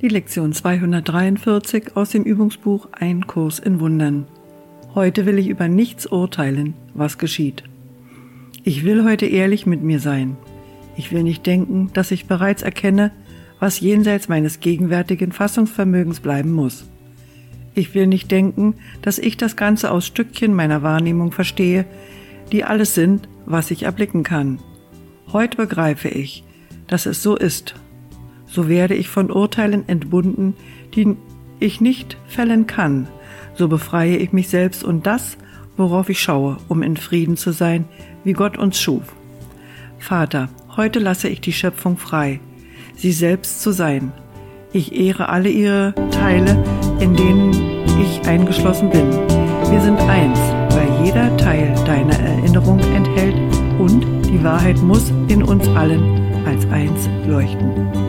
Die Lektion 243 aus dem Übungsbuch Ein Kurs in Wundern. Heute will ich über nichts urteilen, was geschieht. Ich will heute ehrlich mit mir sein. Ich will nicht denken, dass ich bereits erkenne, was jenseits meines gegenwärtigen Fassungsvermögens bleiben muss. Ich will nicht denken, dass ich das Ganze aus Stückchen meiner Wahrnehmung verstehe, die alles sind, was ich erblicken kann. Heute begreife ich, dass es so ist so werde ich von Urteilen entbunden, die ich nicht fällen kann, so befreie ich mich selbst und das, worauf ich schaue, um in Frieden zu sein, wie Gott uns schuf. Vater, heute lasse ich die Schöpfung frei, sie selbst zu sein. Ich ehre alle ihre Teile, in denen ich eingeschlossen bin. Wir sind eins, weil jeder Teil deiner Erinnerung enthält und die Wahrheit muss in uns allen als eins leuchten.